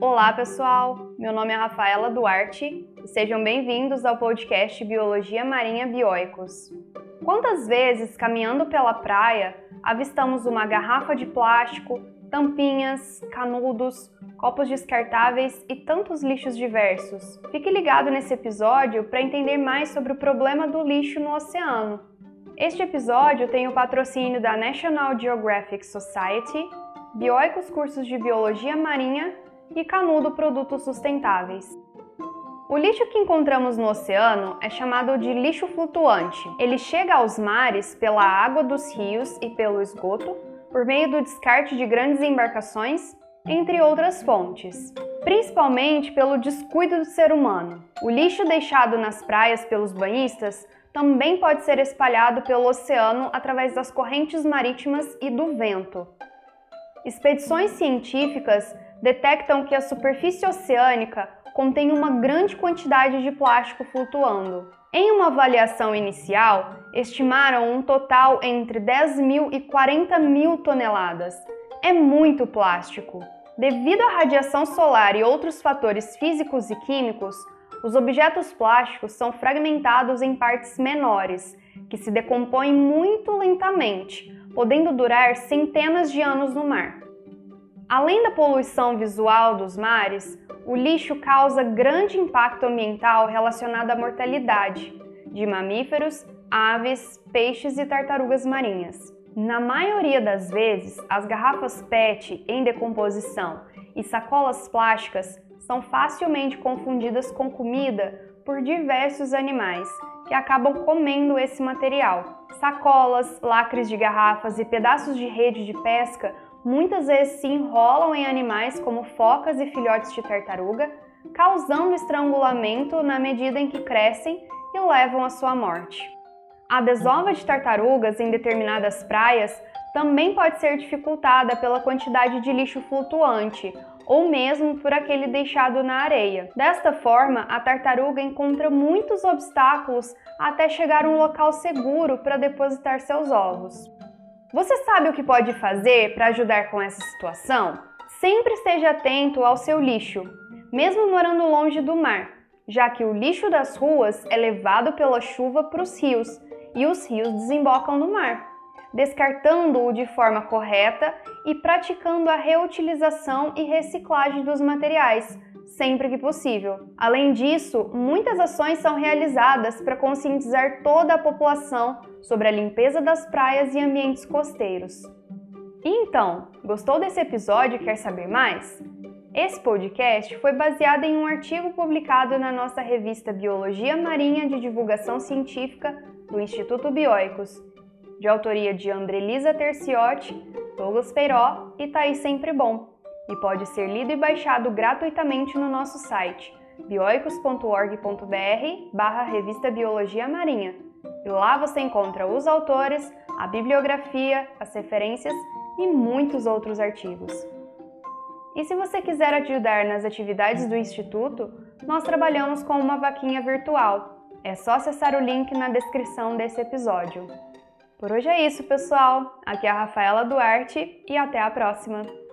Olá, pessoal! Meu nome é Rafaela Duarte e sejam bem-vindos ao podcast Biologia Marinha Bioicos. Quantas vezes, caminhando pela praia, avistamos uma garrafa de plástico, tampinhas, canudos, copos descartáveis e tantos lixos diversos? Fique ligado nesse episódio para entender mais sobre o problema do lixo no oceano. Este episódio tem o patrocínio da National Geographic Society, Bioicos Cursos de Biologia Marinha e Canudo Produtos Sustentáveis. O lixo que encontramos no oceano é chamado de lixo flutuante. Ele chega aos mares pela água dos rios e pelo esgoto, por meio do descarte de grandes embarcações, entre outras fontes, principalmente pelo descuido do ser humano. O lixo deixado nas praias pelos banhistas também pode ser espalhado pelo oceano através das correntes marítimas e do vento. Expedições científicas detectam que a superfície oceânica contém uma grande quantidade de plástico flutuando. Em uma avaliação inicial, estimaram um total entre 10 mil e 40 mil toneladas. É muito plástico. Devido à radiação solar e outros fatores físicos e químicos, os objetos plásticos são fragmentados em partes menores, que se decompõem muito lentamente, podendo durar centenas de anos no mar. Além da poluição visual dos mares, o lixo causa grande impacto ambiental relacionado à mortalidade de mamíferos, aves, peixes e tartarugas marinhas. Na maioria das vezes, as garrafas PET em decomposição e sacolas plásticas são facilmente confundidas com comida por diversos animais que acabam comendo esse material. Sacolas, lacres de garrafas e pedaços de rede de pesca muitas vezes se enrolam em animais como focas e filhotes de tartaruga, causando estrangulamento na medida em que crescem e levam à sua morte. A desova de tartarugas em determinadas praias também pode ser dificultada pela quantidade de lixo flutuante ou mesmo por aquele deixado na areia. Desta forma, a tartaruga encontra muitos obstáculos até chegar a um local seguro para depositar seus ovos. Você sabe o que pode fazer para ajudar com essa situação? Sempre esteja atento ao seu lixo, mesmo morando longe do mar, já que o lixo das ruas é levado pela chuva para os rios e os rios desembocam no mar, descartando-o de forma correta e praticando a reutilização e reciclagem dos materiais, sempre que possível. Além disso, muitas ações são realizadas para conscientizar toda a população sobre a limpeza das praias e ambientes costeiros. E então, gostou desse episódio e quer saber mais? Esse podcast foi baseado em um artigo publicado na nossa revista Biologia Marinha de Divulgação Científica do Instituto Bioicos, de autoria de Andrelisa Terciotti, Douglas Peiró e Thaís Sempre Bom e pode ser lido e baixado gratuitamente no nosso site bioicos.org.br barra revista Biologia Marinha. E lá você encontra os autores, a bibliografia, as referências e muitos outros artigos. E se você quiser ajudar nas atividades do Instituto, nós trabalhamos com uma vaquinha virtual. É só acessar o link na descrição desse episódio. Por hoje é isso, pessoal. Aqui é a Rafaela Duarte e até a próxima!